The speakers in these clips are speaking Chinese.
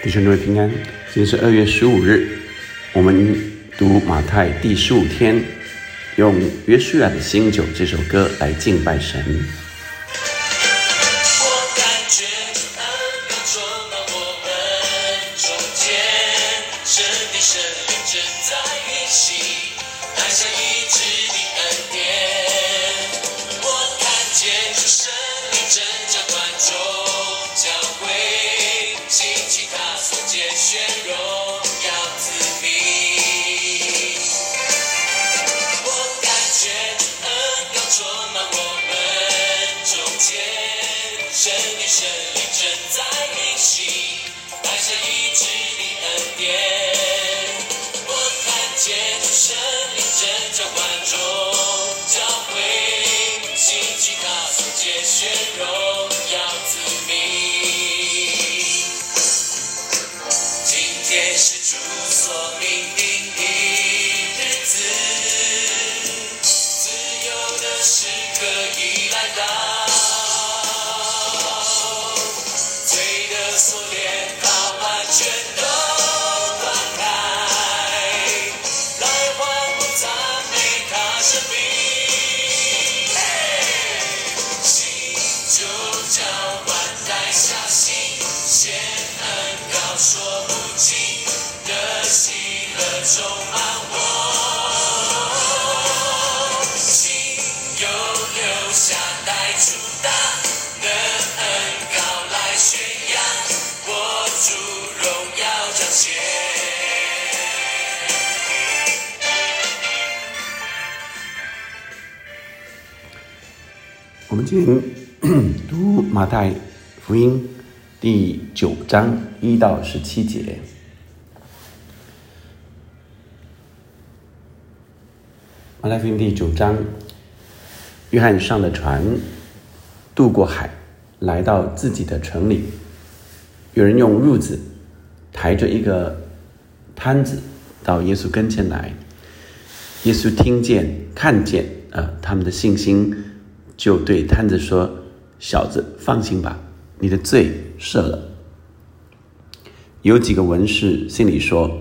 弟兄姊妹平安，今天是二月十五日，我们读马太第十五天，用《约书亚的新酒》这首歌来敬拜神。我感觉恩高充满我们中间，神的圣灵正在运行，general. 显恩高说不尽的喜乐充满我，心又留下带出大的恩高来宣扬，我主荣耀彰显。我们今天 读马太福音第九章一到十七节。马太福音第九章，约翰上了船，渡过海，来到自己的城里。有人用褥子抬着一个摊子到耶稣跟前来。耶稣听见、看见，呃，他们的信心，就对摊子说：“小子，放心吧，你的罪赦了。”有几个文士心里说：“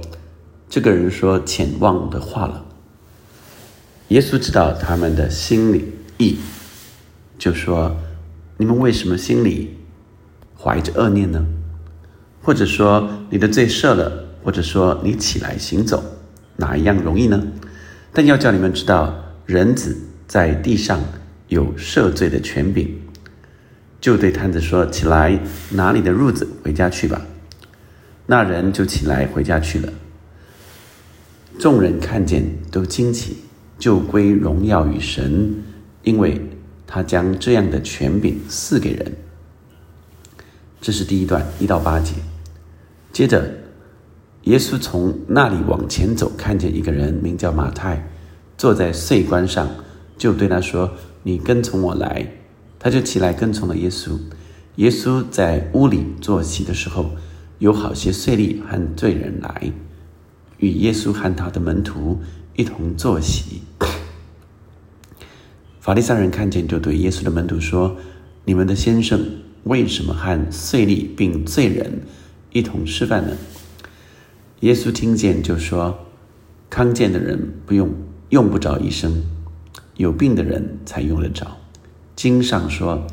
这个人说浅妄的话了。”耶稣知道他们的心里意，就说：“你们为什么心里怀着恶念呢？或者说你的罪赦了，或者说你起来行走，哪一样容易呢？但要叫你们知道，人子在地上有赦罪的权柄。”就对摊子说：“起来，拿你的褥子回家去吧。”那人就起来回家去了。众人看见都惊奇，就归荣耀与神，因为他将这样的权柄赐给人。这是第一段一到八节。接着，耶稣从那里往前走，看见一个人名叫马太，坐在税关上，就对他说：“你跟从我来。”他就起来跟从了耶稣。耶稣在屋里坐席的时候，有好些税吏和罪人来，与耶稣和他的门徒一同坐席。法利赛人看见，就对耶稣的门徒说：“你们的先生为什么和税吏并罪人一同吃饭呢？”耶稣听见，就说：“康健的人不用用不着医生，有病的人才用得着。经上说：‘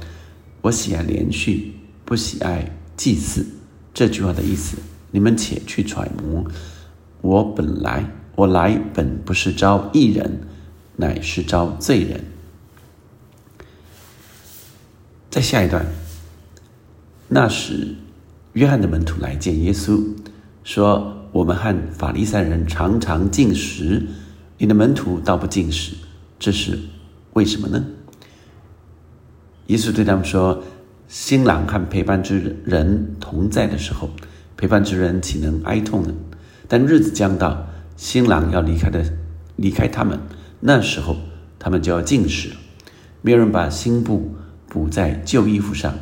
我喜爱连续，不喜爱祭祀。’这句话的意思，你们且去揣摩。我本来我来本不是招义人，乃是招罪人。”在下一段，那时，约翰的门徒来见耶稣，说：“我们和法利赛人常常进食，你的门徒倒不进食，这是为什么呢？”耶稣对他们说：“新郎和陪伴之人同在的时候，陪伴之人岂能哀痛呢？但日子将到，新郎要离开的，离开他们，那时候他们就要进食。没有人把新布。”补在旧衣服上，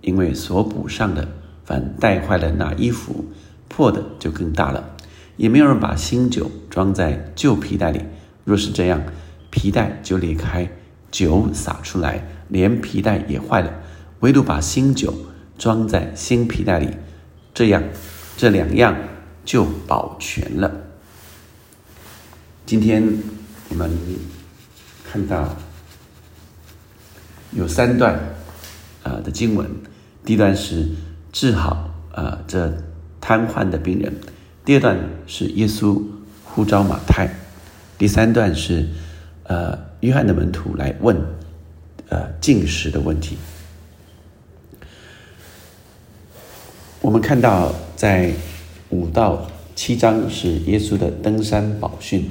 因为所补上的反带坏了那衣服，破的就更大了。也没有人把新酒装在旧皮袋里，若是这样，皮带就裂开，酒洒出来，连皮带也坏了。唯独把新酒装在新皮带里，这样这两样就保全了。今天我们看到有三段啊的经文，第一段是治好啊这瘫痪的病人，第二段是耶稣呼召马太，第三段是呃约翰的门徒来问呃进食的问题。我们看到在五到七章是耶稣的登山宝训，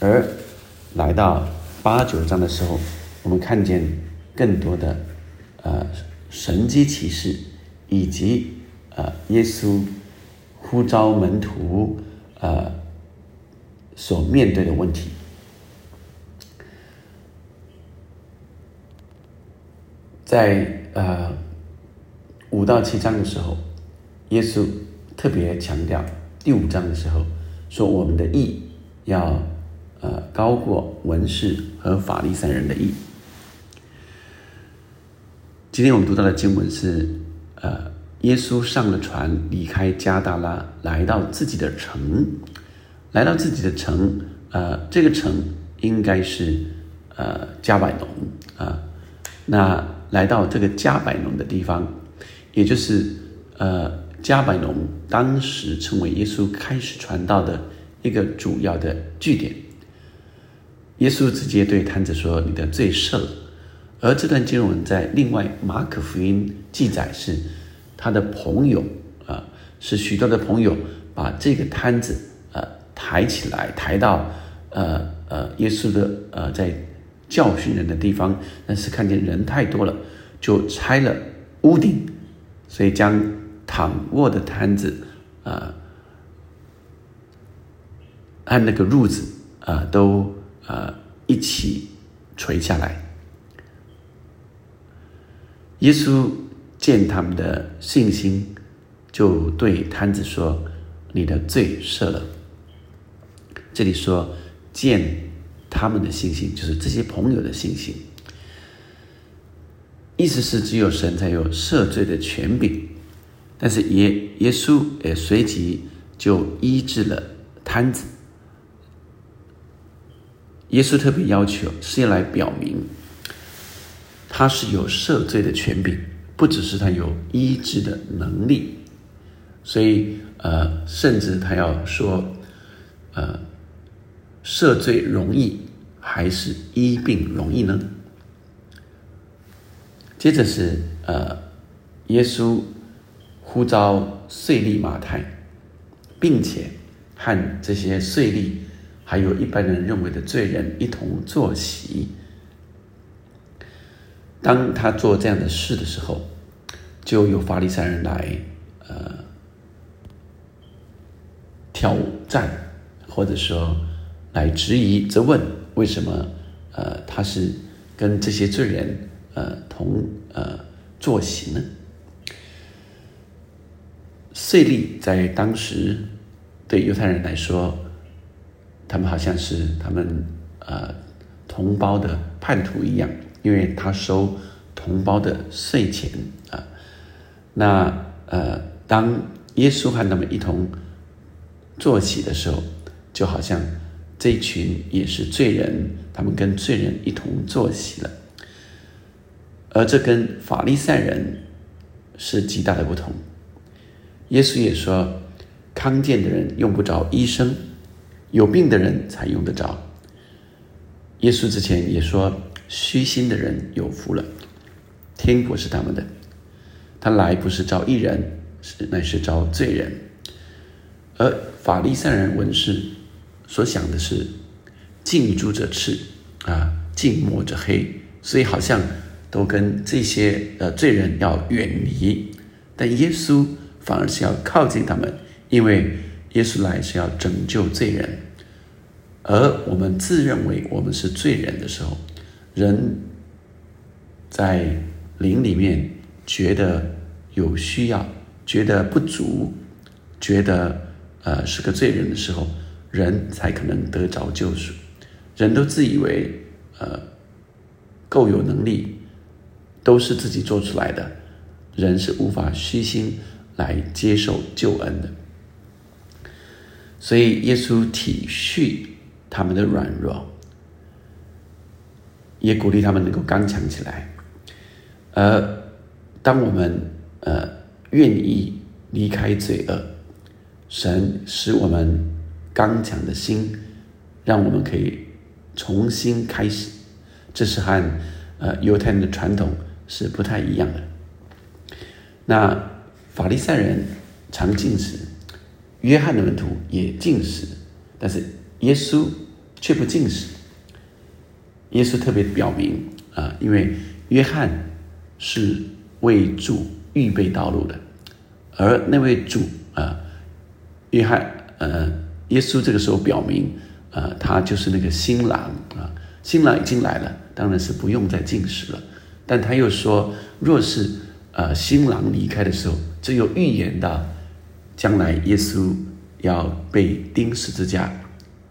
而来到八九章的时候，我们看见更多的呃神机骑士，以及呃耶稣呼召门徒呃所面对的问题。在呃五到七章的时候，耶稣特别强调第五章的时候说我们的义要呃高过文士和法利赛人的义。今天我们读到的经文是呃耶稣上了船离开加达拉，来到自己的城，来到自己的城，呃这个城应该是呃加百农啊，那来到这个加百农的地方，也就是呃。加百农当时成为耶稣开始传道的一个主要的据点。耶稣直接对摊子说：“你的罪赦了。”而这段经文在另外马可福音记载是他的朋友啊，是许多的朋友把这个摊子呃抬起来，抬到呃呃耶稣的呃在教训人的地方，但是看见人太多了，就拆了屋顶，所以将。躺卧的摊子，啊，按那个褥子啊，都啊一起垂下来。耶稣见他们的信心，就对摊子说：“你的罪赦了。”这里说见他们的信心，就是这些朋友的信心，意思是只有神才有赦罪的权柄。但是耶耶稣也随即就医治了瘫子。耶稣特别要求是要来表明，他是有赦罪的权柄，不只是他有医治的能力。所以呃，甚至他要说，呃，赦罪容易还是医病容易呢？接着是呃，耶稣。呼召税吏马太，并且和这些税吏，还有一般人认为的罪人一同坐席。当他做这样的事的时候，就有法利赛人来，呃，挑战，或者说来质疑、责问，为什么呃他是跟这些罪人呃同呃坐席呢？税吏在当时对犹太人来说，他们好像是他们呃同胞的叛徒一样，因为他收同胞的税钱啊。那呃，当耶稣和他们一同坐起的时候，就好像这一群也是罪人，他们跟罪人一同坐席了。而这跟法利赛人是极大的不同。耶稣也说：“康健的人用不着医生，有病的人才用得着。”耶稣之前也说：“虚心的人有福了，天国是他们的。”他来不是招义人，是乃是招罪人。而法利赛人文士所想的是近朱者赤啊，近墨者黑，所以好像都跟这些呃罪人要远离。但耶稣。反而是要靠近他们，因为耶稣来是要拯救罪人，而我们自认为我们是罪人的时候，人在灵里面觉得有需要，觉得不足，觉得呃是个罪人的时候，人才可能得着救赎。人都自以为呃够有能力，都是自己做出来的，人是无法虚心。来接受救恩的。所以耶稣体恤他们的软弱，也鼓励他们能够刚强起来。而当我们呃愿意离开罪恶，神使我们刚强的心，让我们可以重新开始。这是和呃犹太人的传统是不太一样的。那法利赛人常进食，约翰的门徒也进食，但是耶稣却不进食。耶稣特别表明啊，因为约翰是为主预备道路的，而那位主啊，约翰呃，耶稣这个时候表明，呃，他就是那个新郎啊，新郎已经来了，当然是不用再进食了。但他又说，若是呃新郎离开的时候，这又预言到将来耶稣要被钉十字架，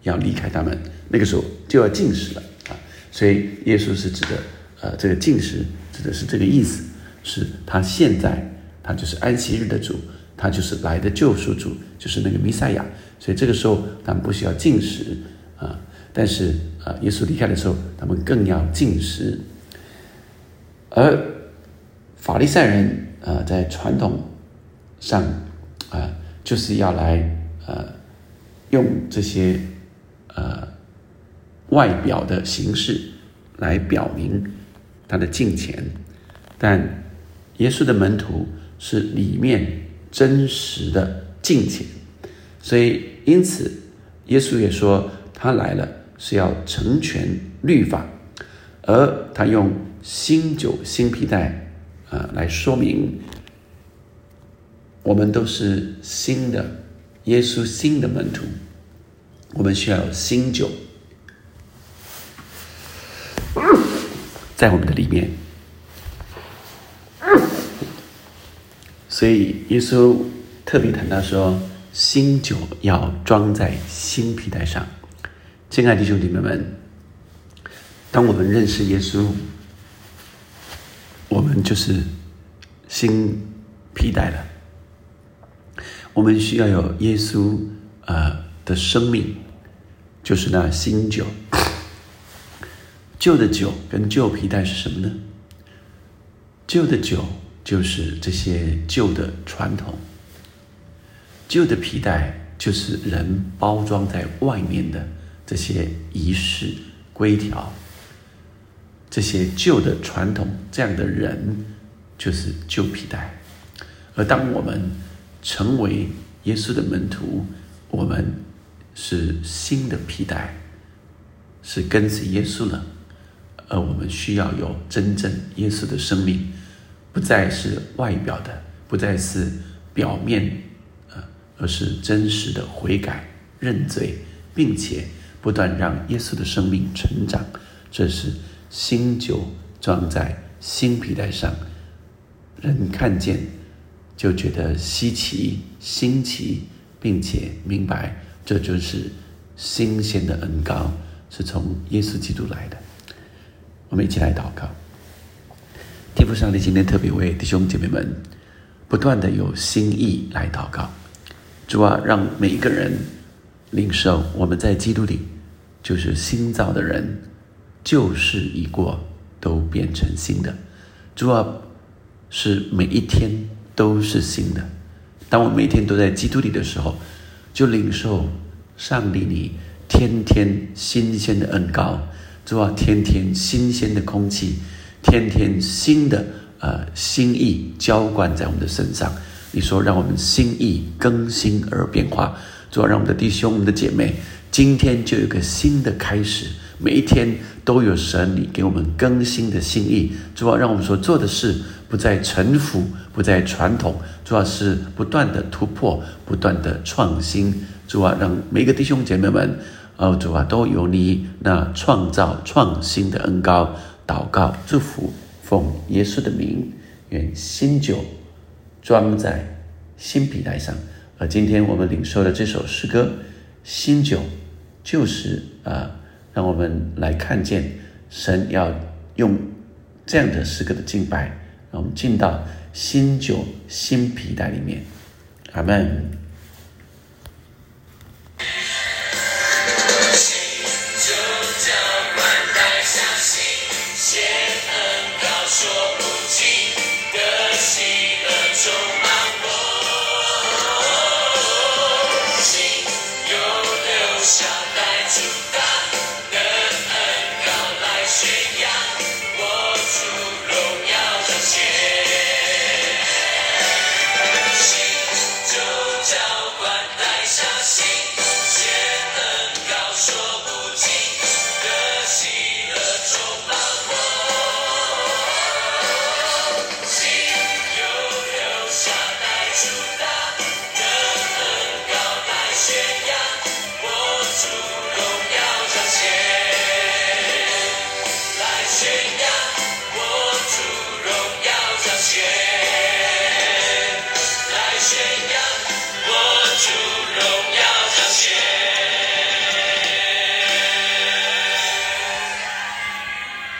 要离开他们，那个时候就要进食了啊。所以耶稣是指的呃这个进食，指的是这个意思，是他现在他就是安息日的主，他就是来的救赎主，就是那个弥赛亚。所以这个时候他们不需要进食啊，但是啊耶稣离开的时候，他们更要进食。而法利赛人啊，在传统上啊，就是要来呃，用这些呃外表的形式来表明他的敬虔，但耶稣的门徒是里面真实的敬虔，所以因此耶稣也说他来了是要成全律法，而他用。新酒、新皮带，啊，来说明。我们都是新的耶稣新的门徒，我们需要新酒在我们的里面，所以耶稣特别谈到说，新酒要装在新皮带上。亲爱的弟兄姐妹们，当我们认识耶稣。我们就是新皮带了。我们需要有耶稣呃的生命，就是那新酒。旧的酒跟旧皮带是什么呢？旧的酒就是这些旧的传统，旧的皮带就是人包装在外面的这些仪式规条。这些旧的传统，这样的人就是旧皮带。而当我们成为耶稣的门徒，我们是新的皮带，是跟随耶稣了。而我们需要有真正耶稣的生命，不再是外表的，不再是表面，呃，而是真实的悔改、认罪，并且不断让耶稣的生命成长。这是。新酒装在新皮带上，人看见就觉得稀奇、新奇，并且明白这就是新鲜的恩膏，是从耶稣基督来的。我们一起来祷告。天父上帝今天特别为弟兄姐妹们不断的有心意来祷告，主啊，让每一个人领受我们在基督里就是新造的人。旧事已过，都变成新的。主啊，是每一天都是新的。当我每天都在基督里的时候，就领受上帝你天天新鲜的恩膏。主啊，天天新鲜的空气，天天新的呃心意浇灌在我们的身上。你说，让我们心意更新而变化。主啊，让我们的弟兄、我们的姐妹，今天就有个新的开始。每一天都有神你给我们更新的心意，主要让我们所做的事不再臣服，不再传统，主要是不断的突破，不断的创新。主啊，让每一个弟兄姐妹们，哦，主啊，都有你那创造创新的恩高祷告祝福，奉耶稣的名，愿新酒装在新皮带上。而今天我们领受的这首诗歌，新酒就是啊。让我们来看见神要用这样的诗歌的敬拜，让我们进到新酒新皮带里面。阿门。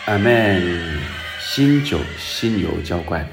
阿门。新酒新油浇灌，